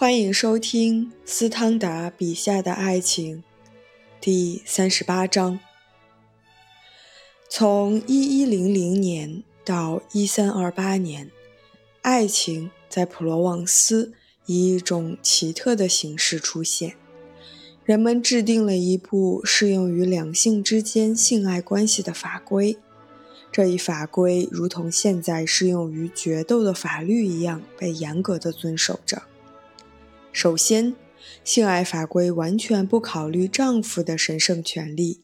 欢迎收听斯汤达笔下的爱情，第三十八章。从一一零零年到一三二八年，爱情在普罗旺斯以一种奇特的形式出现。人们制定了一部适用于两性之间性爱关系的法规。这一法规如同现在适用于决斗的法律一样，被严格的遵守着。首先，性爱法规完全不考虑丈夫的神圣权利，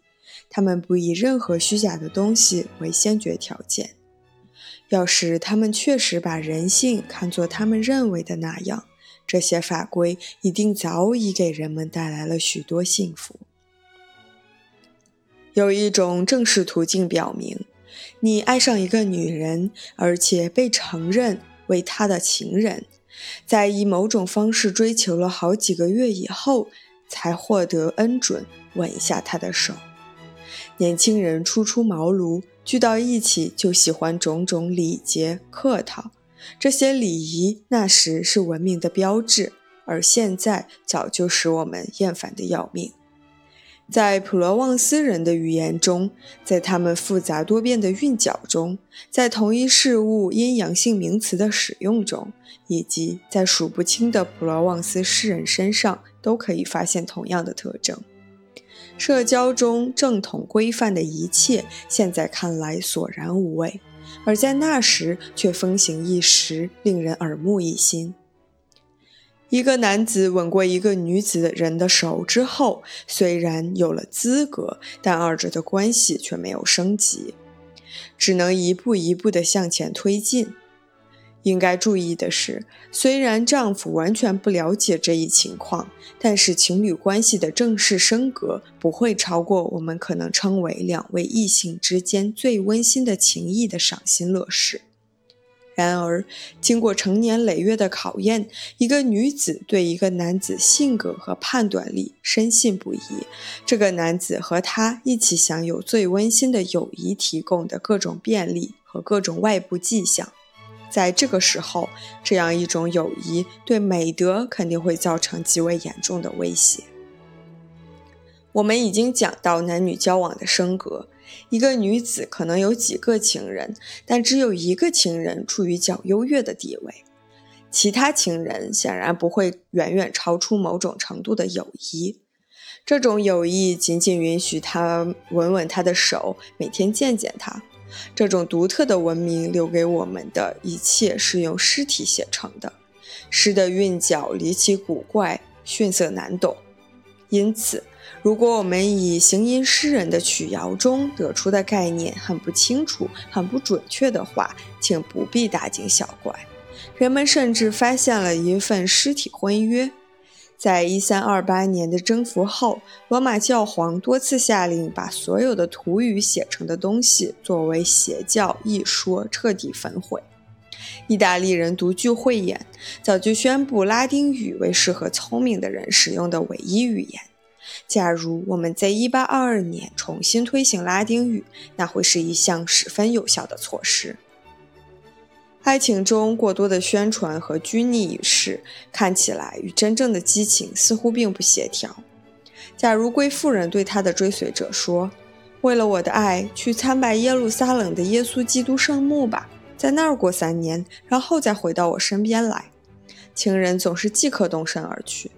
他们不以任何虚假的东西为先决条件。要是他们确实把人性看作他们认为的那样，这些法规一定早已给人们带来了许多幸福。有一种正式途径表明。你爱上一个女人，而且被承认为她的情人，在以某种方式追求了好几个月以后，才获得恩准吻一下他的手。年轻人初出茅庐，聚到一起就喜欢种种礼节客套，这些礼仪那时是文明的标志，而现在早就使我们厌烦的要命。在普罗旺斯人的语言中，在他们复杂多变的韵脚中，在同一事物阴阳性名词的使用中，以及在数不清的普罗旺斯诗人身上，都可以发现同样的特征。社交中正统规范的一切，现在看来索然无味，而在那时却风行一时，令人耳目一新。一个男子吻过一个女子的人的手之后，虽然有了资格，但二者的关系却没有升级，只能一步一步地向前推进。应该注意的是，虽然丈夫完全不了解这一情况，但是情侣关系的正式升格不会超过我们可能称为两位异性之间最温馨的情谊的赏心乐事。然而，经过成年累月的考验，一个女子对一个男子性格和判断力深信不疑。这个男子和她一起享有最温馨的友谊提供的各种便利和各种外部迹象。在这个时候，这样一种友谊对美德肯定会造成极为严重的威胁。我们已经讲到男女交往的升格。一个女子可能有几个情人，但只有一个情人处于较优越的地位，其他情人显然不会远远超出某种程度的友谊。这种友谊仅仅允许他吻吻她的手，每天见见她。这种独特的文明留给我们的一切是用诗体写成的，诗的韵脚离奇古怪，逊色难懂，因此。如果我们以行吟诗人的曲谣中得出的概念很不清楚、很不准确的话，请不必大惊小怪。人们甚至发现了一份尸体婚约。在一三二八年的征服后，罗马教皇多次下令把所有的土语写成的东西作为邪教一说彻底焚毁。意大利人独具慧眼，早就宣布拉丁语为适合聪明的人使用的唯一语言。假如我们在1822年重新推行拉丁语，那会是一项十分有效的措施。爱情中过多的宣传和拘泥于事，看起来与真正的激情似乎并不协调。假如贵妇人对她的追随者说：“为了我的爱，去参拜耶路撒冷的耶稣基督圣墓吧，在那儿过三年，然后再回到我身边来。”情人总是即刻动身而去。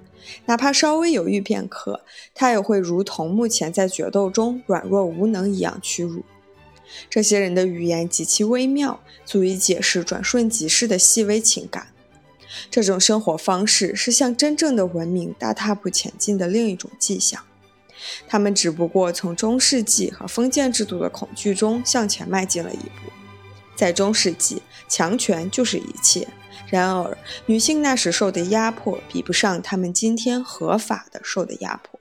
哪怕稍微犹豫片刻，他也会如同目前在决斗中软弱无能一样屈辱。这些人的语言极其微妙，足以解释转瞬即逝的细微情感。这种生活方式是向真正的文明大踏步前进的另一种迹象。他们只不过从中世纪和封建制度的恐惧中向前迈进了一步。在中世纪，强权就是一切。然而，女性那时受的压迫比不上她们今天合法的受的压迫。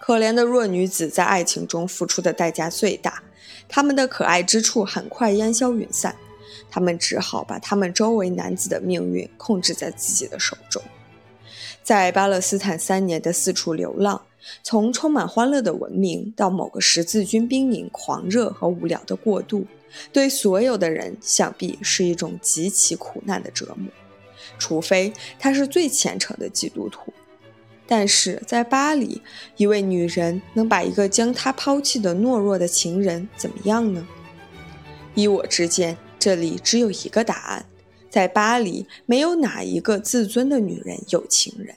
可怜的弱女子在爱情中付出的代价最大，她们的可爱之处很快烟消云散，她们只好把他们周围男子的命运控制在自己的手中。在巴勒斯坦三年的四处流浪，从充满欢乐的文明到某个十字军兵营狂热和无聊的过渡。对所有的人，想必是一种极其苦难的折磨。除非他是最虔诚的基督徒。但是在巴黎，一位女人能把一个将她抛弃的懦弱的情人怎么样呢？依我之见，这里只有一个答案：在巴黎，没有哪一个自尊的女人有情人。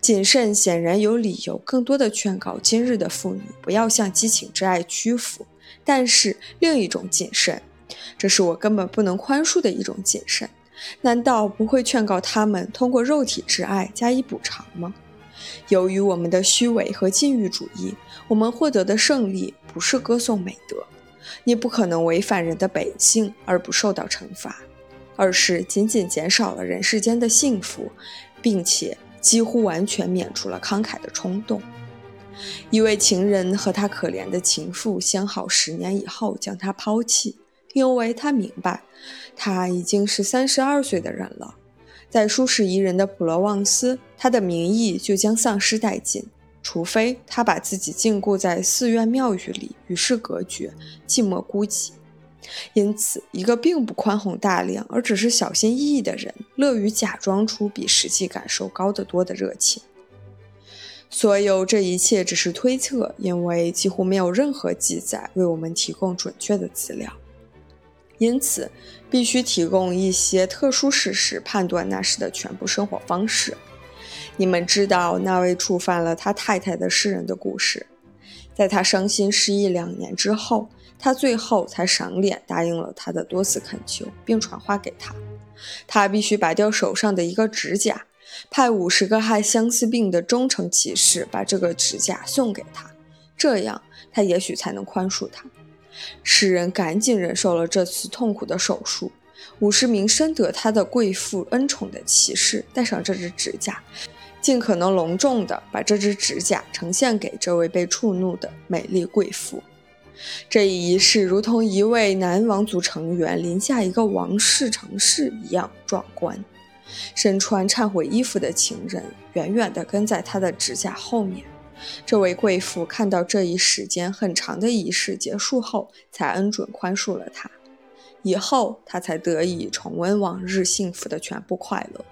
谨慎显然有理由，更多的劝告今日的妇女不要向激情之爱屈服。但是另一种谨慎，这是我根本不能宽恕的一种谨慎，难道不会劝告他们通过肉体之爱加以补偿吗？由于我们的虚伪和禁欲主义，我们获得的胜利不是歌颂美德，你不可能违反人的本性而不受到惩罚，而是仅仅减少了人世间的幸福，并且几乎完全免除了慷慨的冲动。一位情人和他可怜的情妇相好十年以后将他抛弃，因为他明白，他已经是三十二岁的人了。在舒适宜人的普罗旺斯，他的名义就将丧失殆尽，除非他把自己禁锢在寺院庙宇里，与世隔绝，寂寞孤寂。因此，一个并不宽宏大量，而只是小心翼翼的人，乐于假装出比实际感受高得多的热情。所有这一切只是推测，因为几乎没有任何记载为我们提供准确的资料。因此，必须提供一些特殊事实，判断那时的全部生活方式。你们知道那位触犯了他太太的诗人的故事，在他伤心失意两年之后，他最后才赏脸答应了他的多次恳求，并传话给他：他必须拔掉手上的一个指甲，派五十个害相思病的忠诚骑士把这个指甲送给他，这样他也许才能宽恕他。诗人赶紧忍受了这次痛苦的手术。五十名深得他的贵妇恩宠的骑士戴上这只指甲，尽可能隆重地把这只指甲呈现给这位被触怒的美丽贵妇。这一仪式如同一位男王族成员临下一个王室城市一样壮观。身穿忏悔衣服的情人远远地跟在他的指甲后面。这位贵妇看到这一时间很长的仪式结束后，才恩准宽恕了他。以后他才得以重温往日幸福的全部快乐。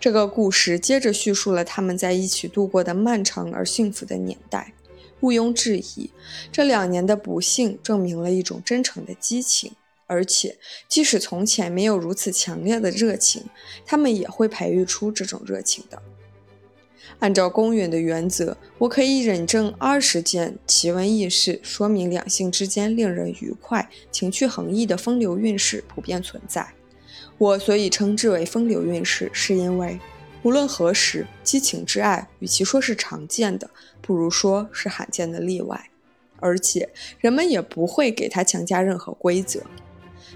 这个故事接着叙述了他们在一起度过的漫长而幸福的年代。毋庸置疑，这两年的不幸证明了一种真诚的激情，而且即使从前没有如此强烈的热情，他们也会培育出这种热情的。按照公允的原则，我可以认证二十件奇闻异事，说明两性之间令人愉快、情趣横溢的风流韵事普遍存在。我所以称之为风流韵事，是因为无论何时，激情之爱与其说是常见的，不如说是罕见的例外。而且人们也不会给它强加任何规则。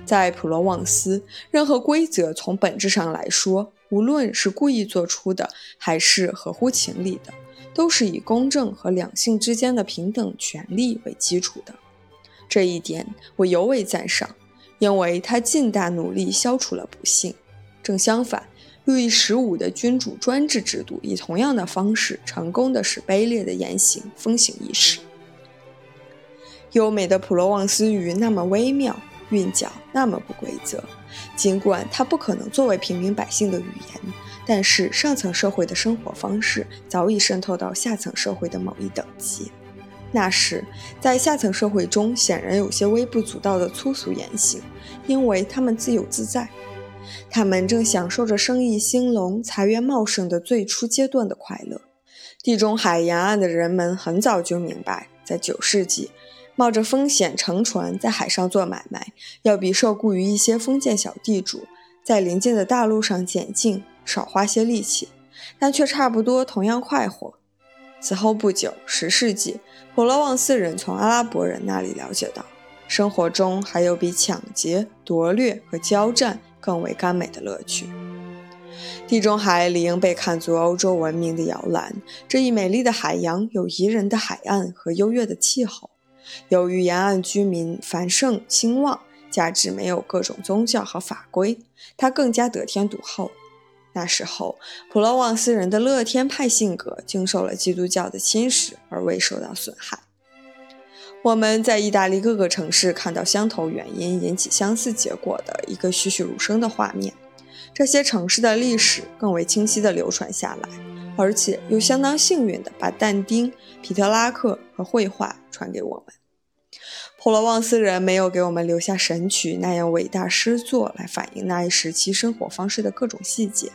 在普罗旺斯，任何规则从本质上来说。无论是故意做出的，还是合乎情理的，都是以公正和两性之间的平等权利为基础的。这一点我尤为赞赏，因为他尽大努力消除了不幸。正相反，路易十五的君主专制制度以同样的方式，成功的使卑劣的言行风行一时。优美的普罗旺斯语那么微妙，韵脚那么不规则。尽管它不可能作为平民百姓的语言，但是上层社会的生活方式早已渗透到下层社会的某一等级。那时，在下层社会中，显然有些微不足道的粗俗言行，因为他们自由自在，他们正享受着生意兴隆、财源茂盛的最初阶段的快乐。地中海沿岸的人们很早就明白，在九世纪。冒着风险乘船在海上做买卖，要比受雇于一些封建小地主在邻近的大陆上捡净少花些力气，但却差不多同样快活。此后不久，十世纪，普罗旺斯人从阿拉伯人那里了解到，生活中还有比抢劫、夺掠和交战更为甘美的乐趣。地中海理应被看作欧洲文明的摇篮，这一美丽的海洋有宜人的海岸和优越的气候。由于沿岸居民繁盛兴旺，加之没有各种宗教和法规，它更加得天独厚。那时候，普罗旺斯人的乐天派性格经受了基督教的侵蚀而未受到损害。我们在意大利各个城市看到相同原因引起相似结果的一个栩栩如生的画面：这些城市的历史更为清晰地流传下来，而且又相当幸运地把但丁、皮特拉克和绘画传给我们。普罗旺斯人没有给我们留下《神曲》那样伟大诗作来反映那一时期生活方式的各种细节。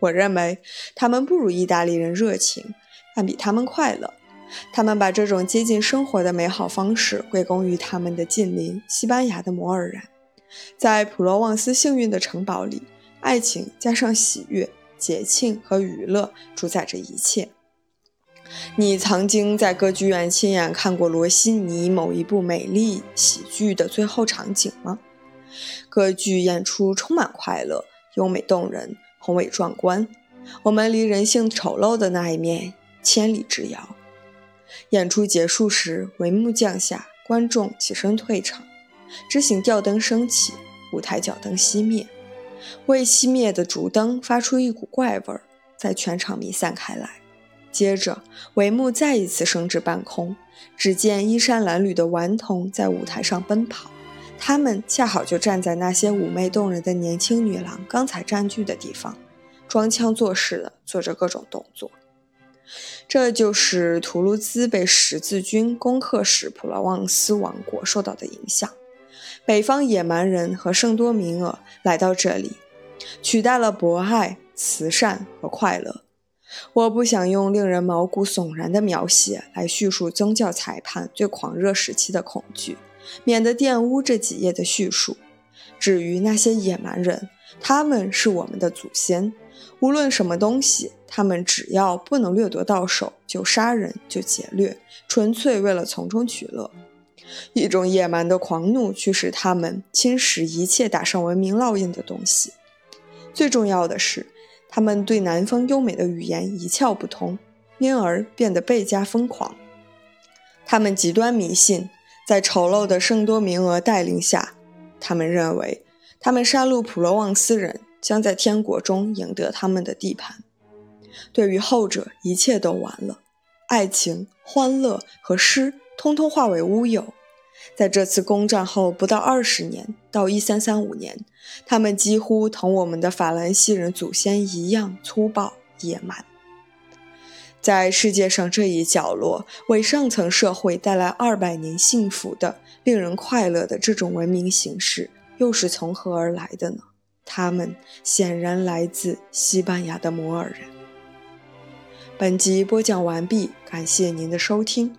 我认为他们不如意大利人热情，但比他们快乐。他们把这种接近生活的美好方式归功于他们的近邻——西班牙的摩尔人。在普罗旺斯幸运的城堡里，爱情加上喜悦、节庆和娱乐主宰着一切。你曾经在歌剧院亲眼看过罗西尼某一部美丽喜剧的最后场景吗？歌剧演出充满快乐，优美动人。宏伟壮观，我们离人性丑陋的那一面千里之遥。演出结束时，帷幕降下，观众起身退场，执行吊灯升起，舞台脚灯熄灭。未熄灭的烛灯发出一股怪味儿，在全场弥散开来。接着，帷幕再一次升至半空，只见衣衫褴褛的顽童在舞台上奔跑。他们恰好就站在那些妩媚动人的年轻女郎刚才占据的地方，装腔作势地做着各种动作。这就是图卢兹被十字军攻克时普罗旺斯王国受到的影响。北方野蛮人和圣多明厄来到这里，取代了博爱、慈善和快乐。我不想用令人毛骨悚然的描写来叙述宗教裁判最狂热时期的恐惧。免得玷污这几页的叙述。至于那些野蛮人，他们是我们的祖先。无论什么东西，他们只要不能掠夺到手，就杀人，就劫掠，纯粹为了从中取乐。一种野蛮的狂怒驱使他们侵蚀一切打上文明烙印的东西。最重要的是，他们对南方优美的语言一窍不通，因而变得倍加疯狂。他们极端迷信。在丑陋的圣多明俄带领下，他们认为，他们杀戮普罗旺斯人将在天国中赢得他们的地盘。对于后者，一切都完了，爱情、欢乐和诗通通化为乌有。在这次攻占后不到二十年，到一三三五年，他们几乎同我们的法兰西人祖先一样粗暴野蛮。在世界上这一角落，为上层社会带来二百年幸福的、令人快乐的这种文明形式，又是从何而来的呢？他们显然来自西班牙的摩尔人。本集播讲完毕，感谢您的收听。